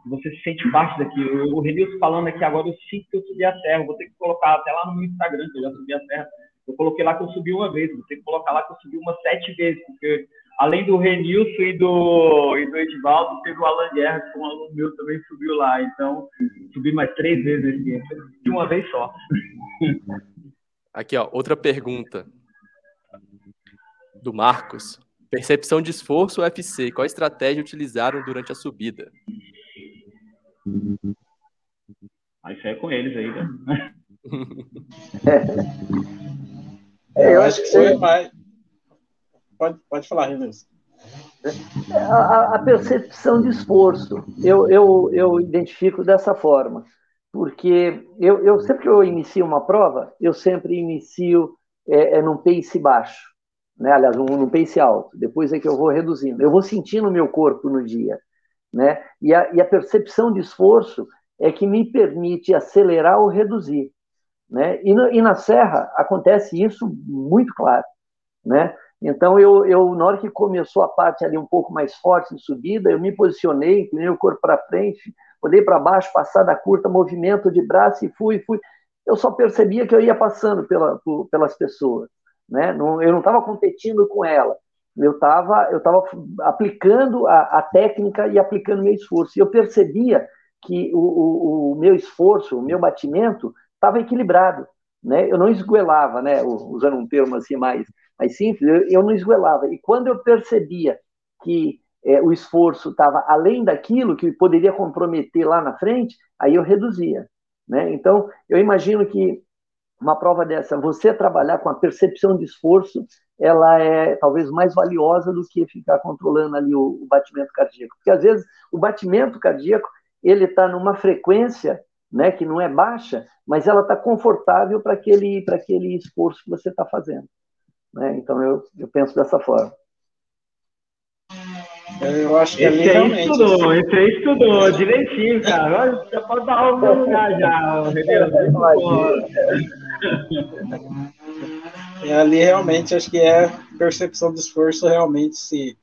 Speaker 2: você se sente parte daquilo. O Renilson falando aqui agora, eu sinto que eu subi a serra, vou ter que colocar até lá no meu Instagram, que eu já subi a serra. Eu coloquei lá que eu subi uma vez, vou ter que colocar lá que eu subi umas sete vezes, porque além do Renilson e do, e do Edivaldo, teve o Alan Guerra, que um aluno meu também subiu lá. Então, subi mais três vezes nesse dia, de uma vez só.
Speaker 1: Aqui, ó, outra pergunta do Marcos. Percepção de esforço UFC, qual estratégia utilizaram durante a subida?
Speaker 2: Aí isso é com eles aí, né? [LAUGHS]
Speaker 4: é, eu acho que foi mais Pode, pode falar, Renilson.
Speaker 3: A, a, percepção de esforço, eu, eu, eu identifico dessa forma, porque eu, eu sempre que eu inicio uma prova, eu sempre inicio é, é num pace baixo, né? aliás, num, num pace alto, depois é que eu vou reduzindo, eu vou sentindo o meu corpo no dia, né? e, a, e a percepção de esforço é que me permite acelerar ou reduzir. Né? E, no, e na serra acontece isso muito claro. Né? Então, eu, eu, na hora que começou a parte ali um pouco mais forte de subida, eu me posicionei, inclinei o corpo para frente, olhei para baixo, passada curta, movimento de braço e fui, fui. Eu só percebia que eu ia passando pela, por, pelas pessoas. Né? Não, eu não estava competindo com ela, eu estava eu tava aplicando a, a, técnica e aplicando meu esforço. E eu percebia que o, o, o meu esforço, o meu batimento, estava equilibrado. Né? Eu não esguelava, né? usando um termo assim mais mais simples, eu, eu não esguelava. E quando eu percebia que é, o esforço estava além daquilo que poderia comprometer lá na frente, aí eu reduzia. Né? Então, eu imagino que uma prova dessa, você trabalhar com a percepção de esforço, ela é talvez mais valiosa do que ficar controlando ali o, o batimento cardíaco. Porque às vezes o batimento cardíaco ele está numa frequência né, que não é baixa, mas ela está confortável para aquele, aquele esforço que você está fazendo. Né? Então eu, eu penso dessa forma.
Speaker 4: Eu acho que
Speaker 2: esse aí realmente... estudou, assim. esse aí estudou direitinho, cara. Olha, já pode dar aula no lugar já, [LAUGHS]
Speaker 4: E ali realmente acho que é percepção de esforço realmente se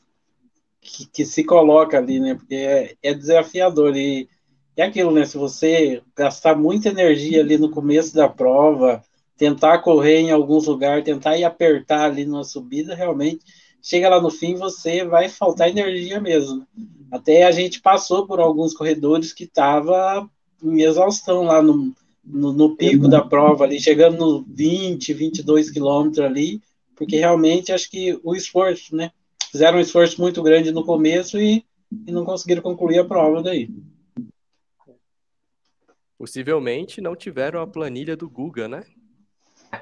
Speaker 4: que, que, se coloca ali, né? Porque é, é desafiador e é aquilo, né? Se você gastar muita energia ali no começo da prova, tentar correr em alguns lugares, tentar ir apertar ali numa subida, realmente chega lá no fim você vai faltar energia mesmo. Até a gente passou por alguns corredores que tava em exaustão lá no, no, no pico da prova ali, chegando no 20, 22 quilômetros ali, porque realmente acho que o esforço, né? Fizeram um esforço muito grande no começo e, e não conseguiram concluir a prova daí.
Speaker 1: Possivelmente não tiveram a planilha do Guga, né? [LAUGHS]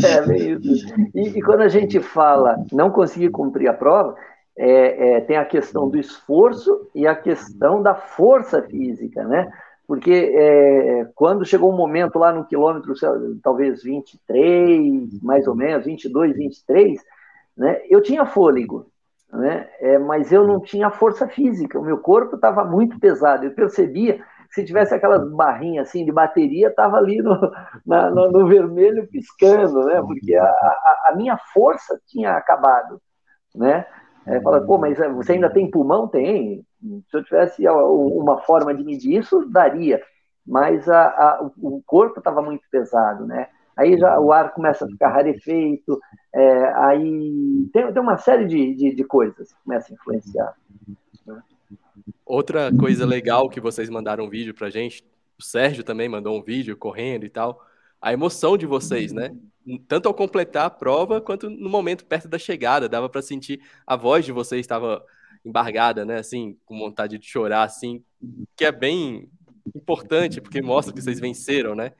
Speaker 3: é isso. E, e, quando a gente fala não conseguir cumprir a prova, é, é, tem a questão do esforço e a questão da força física, né? Porque é, quando chegou um momento lá no quilômetro, talvez 23, mais ou menos, 22, 23, né? Eu tinha fôlego, né? É, mas eu não tinha força física. O meu corpo estava muito pesado. Eu percebia se tivesse aquelas barrinhas assim de bateria, estava ali no, na, no, no, vermelho piscando, né? Porque a, a, a, minha força tinha acabado, né? É, fala, pô, mas é, você ainda tem pulmão? Tem. Se eu tivesse uma forma de medir isso, daria. Mas a, a, o corpo estava muito pesado, né? Aí já o ar começa a ficar rarefeito, é, aí tem, tem uma série de, de, de coisas que começam a influenciar.
Speaker 1: Outra coisa legal que vocês mandaram um vídeo pra gente, o Sérgio também mandou um vídeo correndo e tal, a emoção de vocês, né? Tanto ao completar a prova quanto no momento perto da chegada, dava para sentir a voz de vocês estava embargada, né? Assim, com vontade de chorar, assim, que é bem importante porque mostra que vocês venceram, né?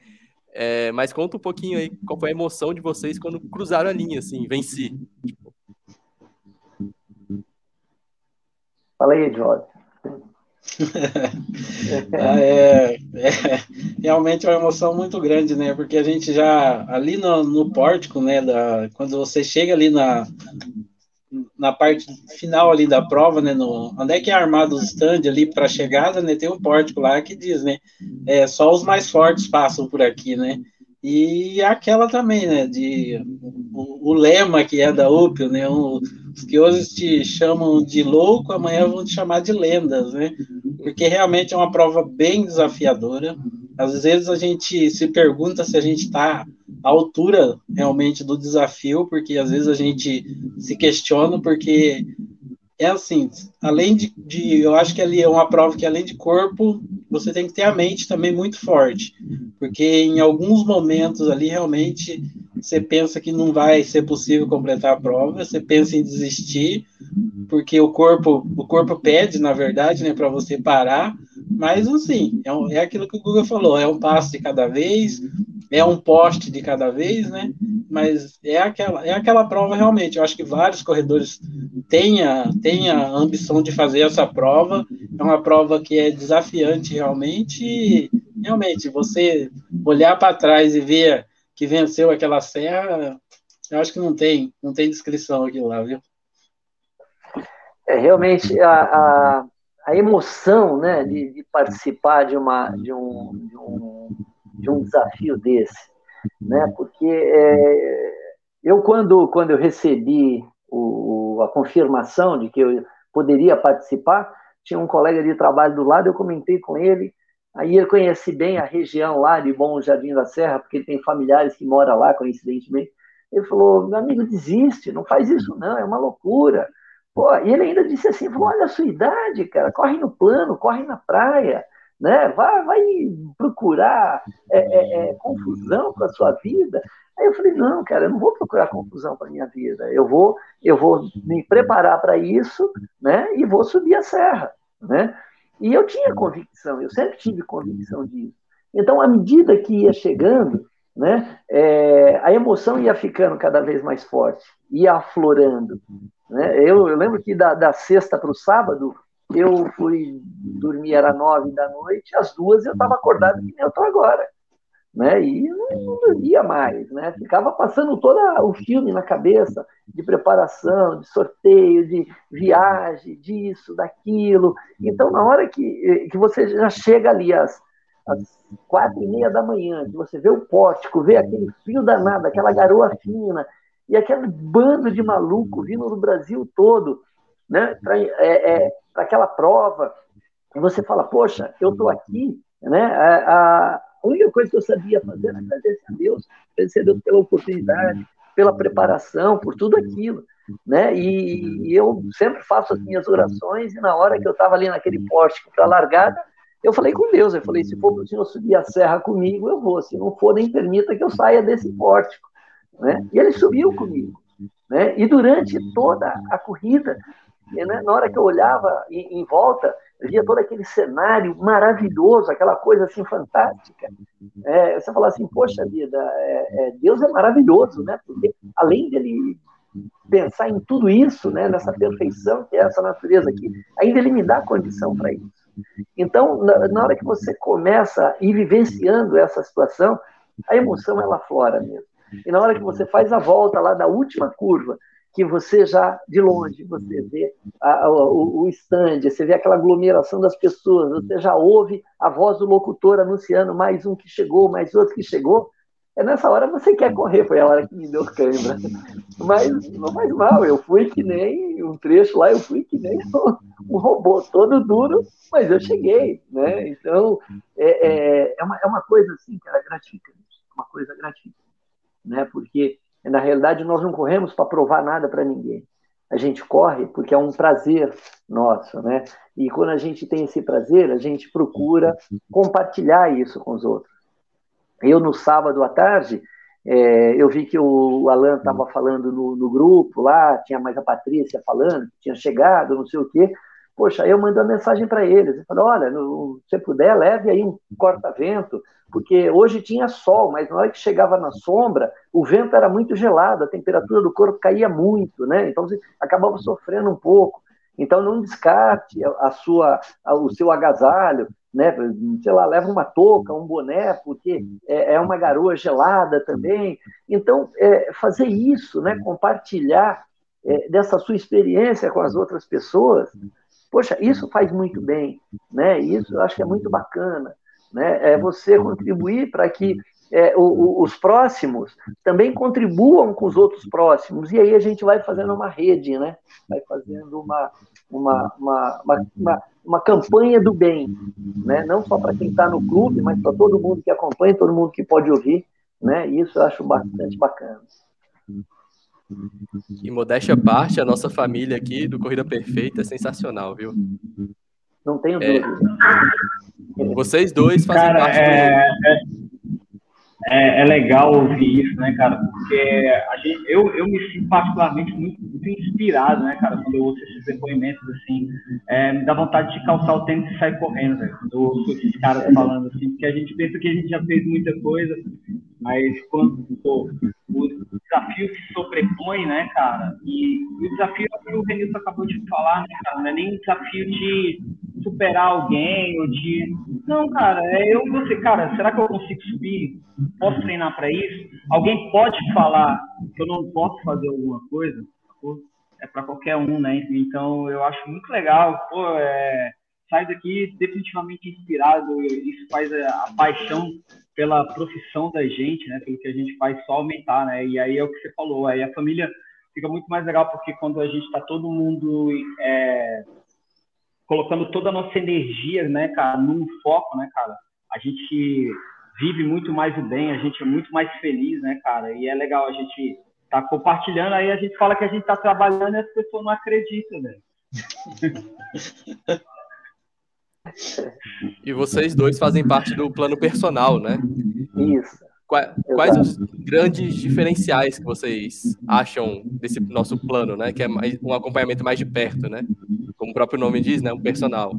Speaker 1: É, mas conta um pouquinho aí qual foi a emoção de vocês quando cruzaram a linha, assim, venci.
Speaker 3: Fala aí, Jorge. [LAUGHS]
Speaker 4: Ah, é, é, realmente é uma emoção muito grande, né? Porque a gente já ali no, no pórtico, né? Da, quando você chega ali na, na parte final ali da prova, né, no, onde é que é armado o stand ali para chegada, né, tem um pórtico lá que diz, né, é, só os mais fortes passam por aqui, né, e aquela também, né, de o, o lema que é da UPIO, né, o, os que hoje te chamam de louco, amanhã vão te chamar de lendas, né, porque realmente é uma prova bem desafiadora, às vezes a gente se pergunta se a gente está à altura realmente do desafio, porque às vezes a gente se questiona, porque é assim, além de, de, eu acho que ali é uma prova que além de corpo, você tem que ter a mente também muito forte, porque em alguns momentos ali realmente você pensa que não vai ser possível completar a prova, você pensa em desistir, porque o corpo, o corpo pede, na verdade, né, para você parar, mas, assim, é, um, é aquilo que o Google falou, é um passo de cada vez, é um poste de cada vez, né? Mas é aquela, é aquela prova realmente. Eu acho que vários corredores têm a, ambição de fazer essa prova. É uma prova que é desafiante realmente. E, realmente, você olhar para trás e ver que venceu aquela serra, eu acho que não tem, não tem descrição aqui lá, viu?
Speaker 3: É, realmente, a, a a emoção né, de, de participar de, uma, de, um, de, um, de um desafio desse. Né? Porque é, eu, quando, quando eu recebi o, a confirmação de que eu poderia participar, tinha um colega de trabalho do lado, eu comentei com ele, aí ele conhece bem a região lá de Bom Jardim da Serra, porque ele tem familiares que moram lá, coincidentemente. Ele falou, meu amigo, desiste, não faz isso não, é uma loucura. Pô, e ele ainda disse assim: olha a sua idade, cara, corre no plano, corre na praia, né? vai, vai procurar é, é, é, confusão para a sua vida. Aí eu falei: não, cara, eu não vou procurar confusão para minha vida, eu vou, eu vou me preparar para isso né? e vou subir a serra. Né? E eu tinha convicção, eu sempre tive convicção disso. Então, à medida que ia chegando, né, é, a emoção ia ficando cada vez mais forte, ia aflorando. Né? Eu, eu lembro que da, da sexta para o sábado, eu fui dormir, era nove da noite, às duas eu estava acordado que nem eu estou agora. Né? E não, dormia mais, né? Ficava passando todo o filme na cabeça de preparação, de sorteio, de viagem, disso, daquilo. Então, na hora que, que você já chega ali às, às quatro e meia da manhã, que você vê o pórtico, vê aquele fio danado, aquela garoa fina, e aquele bando de maluco vindo do Brasil todo né, para é, é, aquela prova. E você fala, poxa, eu estou aqui, né? A, a, única coisa que eu sabia fazer era agradecer a Deus, agradecer a Deus pela oportunidade, pela preparação, por tudo aquilo. Né? E, e eu sempre faço as minhas orações, e na hora que eu estava ali naquele pórtico para largada, Eu falei com Deus, eu falei, se for para o senhor subir a serra comigo, eu vou. Se não for, nem permita que eu saia desse pórtico. Né? E ele subiu comigo. Né? E durante toda a corrida, né, na hora que eu olhava em, em volta, via todo aquele cenário maravilhoso, aquela coisa assim fantástica. É, você fala assim, poxa vida, é, é, Deus é maravilhoso, né? Porque além dele pensar em tudo isso, né, nessa perfeição que é essa natureza aqui, ainda ele me dá condição para isso. Então, na, na, hora que você começa a ir vivenciando essa situação, a emoção ela flora mesmo. E na hora que você faz a volta lá da última curva, que você já, de longe, você vê a, a, o, o stand, você vê aquela aglomeração das pessoas, você já ouve a voz do locutor anunciando mais um que chegou, mais outro que chegou, é nessa hora você quer correr, foi a hora que me deu cãibra. Mas não faz mal, eu fui que nem um trecho lá, eu fui que nem um robô, todo duro, mas eu cheguei, né? Então, é, é, é, uma, é uma coisa assim, cara, gratificante, uma coisa gratificante, né? Porque, na realidade, nós não corremos para provar nada para ninguém. A gente corre porque é um prazer nosso, né? E quando a gente tem esse prazer, a gente procura compartilhar isso com os outros. Eu, no sábado à tarde, é, eu vi que o Alan estava falando no, no, grupo lá, tinha mais a Patrícia falando, tinha chegado, não sei o quê. Poxa, aí eu mandei uma mensagem para eles. Eu falei: olha, no, se puder, leve aí um corta-vento, porque hoje tinha sol, mas na hora que chegava na sombra, o vento era muito gelado, a temperatura do corpo caía muito, né? Então você acabava sofrendo um pouco. Então não descarte a sua, o seu agasalho, né? Sei lá, leva uma touca, um boné, porque é, é uma garoa gelada também. Então, é, fazer isso, né? Compartilhar é, dessa sua experiência com as outras pessoas, poxa, isso faz muito bem, né? Isso eu acho que é muito bacana, né? É você contribuir para que é, o, o, os próximos também contribuam com os outros próximos, e aí a gente vai fazendo uma rede, né? Vai fazendo uma, uma, uma, uma, uma, uma campanha do bem, né? não só para quem está no clube, mas para todo mundo que acompanha, todo mundo que pode ouvir, né? isso eu acho bastante bacana.
Speaker 1: E modéstia à parte, a nossa família aqui do Corrida Perfeita é sensacional, viu?
Speaker 3: Não tenho é. dúvida.
Speaker 1: É, vocês dois fazem
Speaker 2: Cara,
Speaker 1: parte
Speaker 2: é, do... é é, é, legal ouvir isso, né, cara? Porque a gente, eu, eu me sinto particularmente muito, muito inspirado, né, cara, quando eu ouço esses depoimentos, assim. É, me dá vontade de calçar o tênis e sair correndo, velho, quando eu ouço esses caras falando, assim, porque a gente pensa que a gente já fez muita coisa, mas quando pô, o desafio se sobrepõe, né, cara? E, o desafio é que o Renilson acabou de falar, né, cara? Não é nem um desafio de superar alguém ou de. Não, cara, é eu você, cara, será que eu consigo subir? Posso treinar para isso? Alguém pode falar que eu não posso fazer alguma coisa? É para qualquer um, né? Então eu acho muito legal, pô, é, sai daqui definitivamente inspirado, isso faz a, paixão pela profissão da gente, né? Pelo que a gente faz só aumentar, né? E aí é o que você falou, aí a família fica muito mais legal porque quando a gente está todo mundo é, colocando toda a nossa energia, né, cara, num foco, né, cara, a gente vive muito mais o bem, a gente é muito mais feliz, né, cara, e é legal a gente tá compartilhando, aí a gente fala que a gente tá trabalhando e as pessoas não acreditam, velho. [LAUGHS]
Speaker 1: E vocês dois fazem parte do plano personal, né?
Speaker 3: Isso.
Speaker 1: Quais, quais os grandes diferenciais que vocês acham desse nosso plano, né? Que é mais, um acompanhamento mais de perto, né? Como o próprio nome diz, né? Um personal.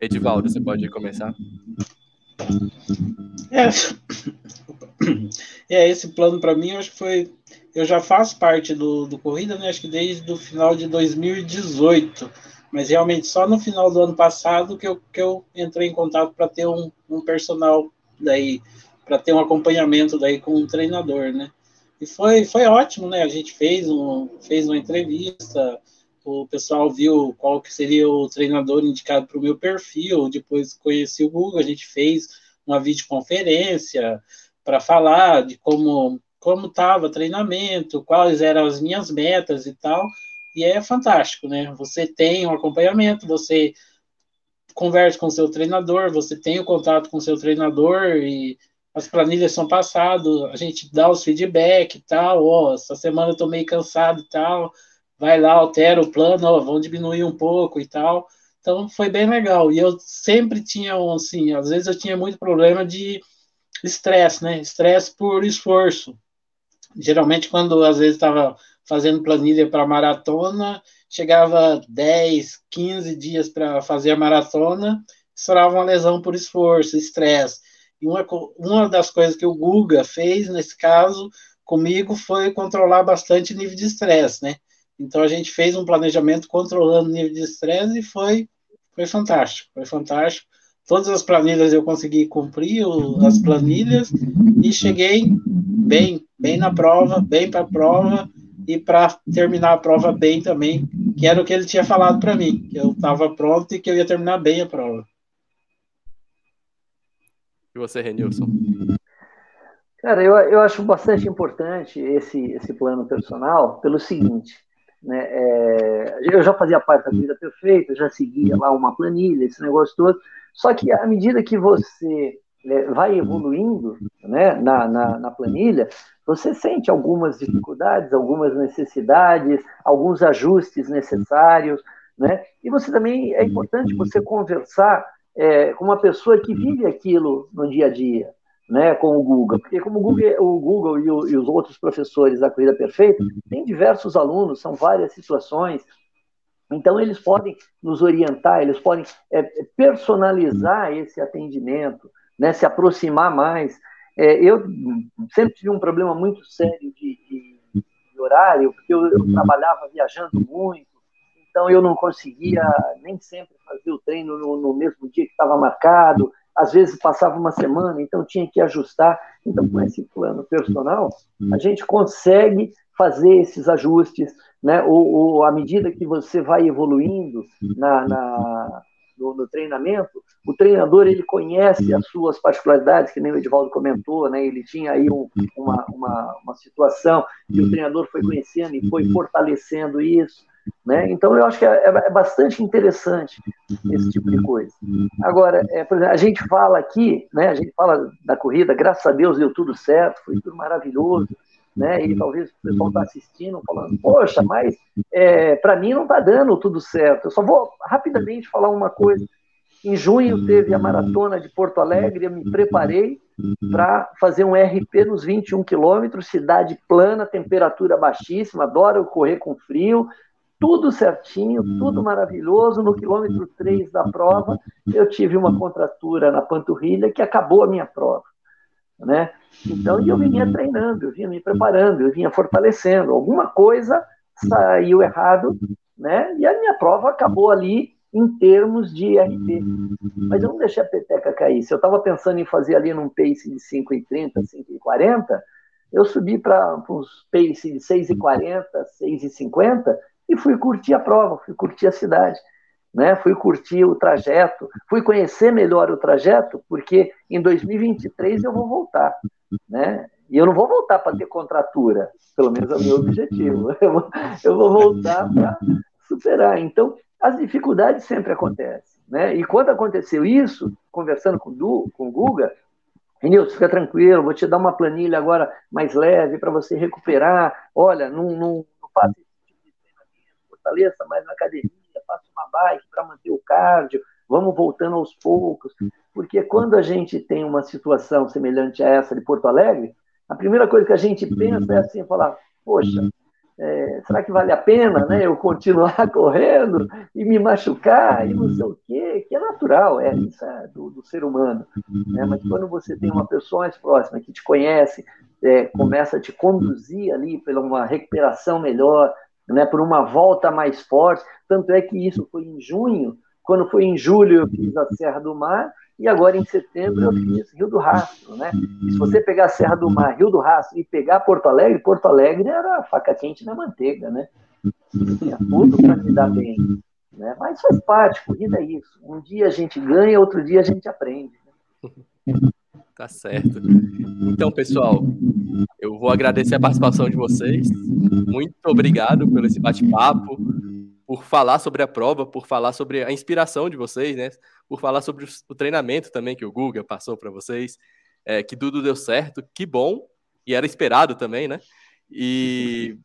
Speaker 1: Edivaldo, você pode começar?
Speaker 4: É, é esse plano para mim, acho que foi. Eu já faço parte do, do Corrida, né? Acho que desde o final de 2018. Mas realmente só no final do ano passado que eu, que eu entrei em contato para ter um, um personal daí para ter um acompanhamento daí com um treinador, né? E foi, foi ótimo, né? A gente fez, um, fez uma entrevista, o pessoal viu qual que seria o treinador indicado para o meu perfil, depois conheci o Google, a gente fez uma videoconferência para falar de como como estava treinamento, quais eram as minhas metas e tal, e é fantástico, né? Você tem um acompanhamento, você conversa com o seu treinador, você tem o contato com o seu treinador e as planilhas são passadas, a gente dá os feedback e tal, ó, essa semana eu tô meio cansado e tal, vai lá, altera o plano, ó, vamos diminuir um pouco e tal. Então foi bem legal. E eu sempre tinha, assim, às vezes eu tinha muito problema de estresse, né? Estresse por esforço. Geralmente, quando às vezes estava fazendo planilha para maratona, chegava 10, 15 dias para fazer a maratona, estourava uma lesão por esforço, estresse. E uma, uma das coisas que o Guga fez nesse caso comigo foi controlar bastante o nível de estresse, né? Então a gente fez um planejamento controlando o nível de estresse e foi, foi fantástico, foi fantástico. Todas as planilhas eu consegui cumprir as planilhas e cheguei bem, bem na prova, bem para a prova e para terminar a prova bem também, que era o que ele tinha falado para mim, que eu estava pronto e que eu ia terminar bem a prova.
Speaker 1: E você, Renilson?
Speaker 3: Cara, eu, eu acho bastante importante esse, esse plano personal pelo seguinte, né, é, eu já fazia parte da vida perfeita, já seguia lá uma planilha, esse negócio todo, só que à medida que você é, vai evoluindo né, na, na, na, planilha, você sente algumas dificuldades, algumas necessidades, alguns ajustes necessários, né? E você também é importante você conversar é, com uma pessoa que vive aquilo no dia a dia, né, com o Google, porque como o Google, o Google e, o, e os outros professores da Corrida Perfeita têm diversos alunos, são várias situações, então, eles podem nos orientar, eles podem é, personalizar esse atendimento, né, se aproximar mais. É, eu sempre tive um problema muito sério de, de, de horário, porque eu, eu, trabalhava viajando muito, então eu não conseguia nem sempre fazer o treino no, no mesmo dia que estava marcado, às vezes passava uma semana, então tinha que ajustar. Então, com esse plano personal, a gente consegue fazer esses ajustes, né? Ou, ou à medida que você vai evoluindo na, na no, no, treinamento, o treinador ele conhece as suas particularidades, que nem o Edivaldo comentou, né? Ele tinha aí um, uma, uma, uma situação que o treinador foi conhecendo e foi fortalecendo isso. Né? Então, eu acho que é, é, é, bastante interessante esse tipo de coisa. Agora, é, por exemplo, a gente fala aqui, né, a gente fala da corrida, graças a Deus deu tudo certo, foi tudo maravilhoso, né? E talvez o pessoal está assistindo falando, poxa, mas é, para mim não está dando tudo certo. Eu só vou rapidamente falar uma coisa. Em junho teve a maratona de Porto Alegre, eu me preparei para fazer um RP nos 21 quilômetros, cidade plana, temperatura baixíssima, adoro correr com frio, tudo certinho, tudo maravilhoso. No quilômetro 3 da prova, eu tive uma contratura na panturrilha que acabou a minha prova. Né? Então, eu vinha treinando, eu vinha me preparando, eu vinha fortalecendo. Alguma coisa saiu errado, né? E a minha prova acabou ali em termos de RP. Mas eu não deixei a peteca cair. Se eu estava pensando em fazer ali num pace de 5,30, 5,40, eu subi para uns pace de 6,40, 6,50 e fui curtir a prova, fui curtir a cidade né? Fui curtir o trajeto, fui conhecer melhor o trajeto, porque em 2023 eu vou voltar, né? E eu não vou voltar para ter contratura, pelo menos é o meu objetivo. [LAUGHS] Eu vou, voltar para superar. Então, as dificuldades sempre acontecem, né? E quando aconteceu isso, conversando com, Du, com o Guga, Nilson, fica tranquilo, vou te dar uma planilha agora mais leve para você recuperar. Olha, não, não, não faça esse tipo de treinamento, fortaleça mais na academia bike para manter o cardio, vamos voltando aos poucos. Porque quando a gente tem uma situação semelhante a essa de Porto Alegre, a primeira coisa que a gente pensa é assim, falar, poxa, é, será que vale a pena né, eu continuar [LAUGHS] correndo e me machucar e não sei o quê? Que é natural, é, isso é do, do ser humano. Né? Mas quando você tem uma pessoa mais próxima que te conhece, é, começa a te conduzir ali pela uma recuperação melhor, né, por uma volta mais forte. Tanto é que isso foi em junho, quando foi em julho eu fiz a Serra do Mar, e agora em setembro eu fiz Rio do Rastro. Né? E se você pegar a Serra do Mar, Rio do Rastro e pegar Porto Alegre, Porto Alegre era faca quente na manteiga, né? Tinha tudo para se dar bem. Né? Mas faz parte, corrida é isso. Um dia a gente ganha, outro dia a gente aprende. Né?
Speaker 1: Tá certo. Então, pessoal, eu vou agradecer a participação de vocês. Muito obrigado pelo esse bate-papo, por falar sobre a prova, por falar sobre a inspiração de vocês, né? Por falar sobre o treinamento também que o Guga passou para vocês, é, que tudo deu certo, que bom, e era esperado também, né? E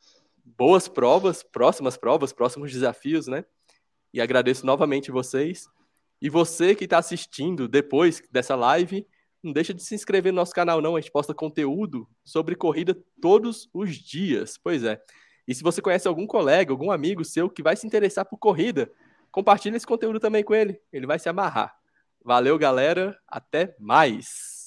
Speaker 1: boas provas, próximas provas, próximos desafios, né? E agradeço novamente vocês. E você que está assistindo depois dessa live, não deixa de se inscrever no nosso canal, não. A gente posta conteúdo sobre corrida todos os dias. Pois é. E se você conhece algum colega, algum amigo seu que vai se interessar por corrida, compartilhe esse conteúdo também com ele. Ele vai se amarrar. Valeu, galera. Até mais.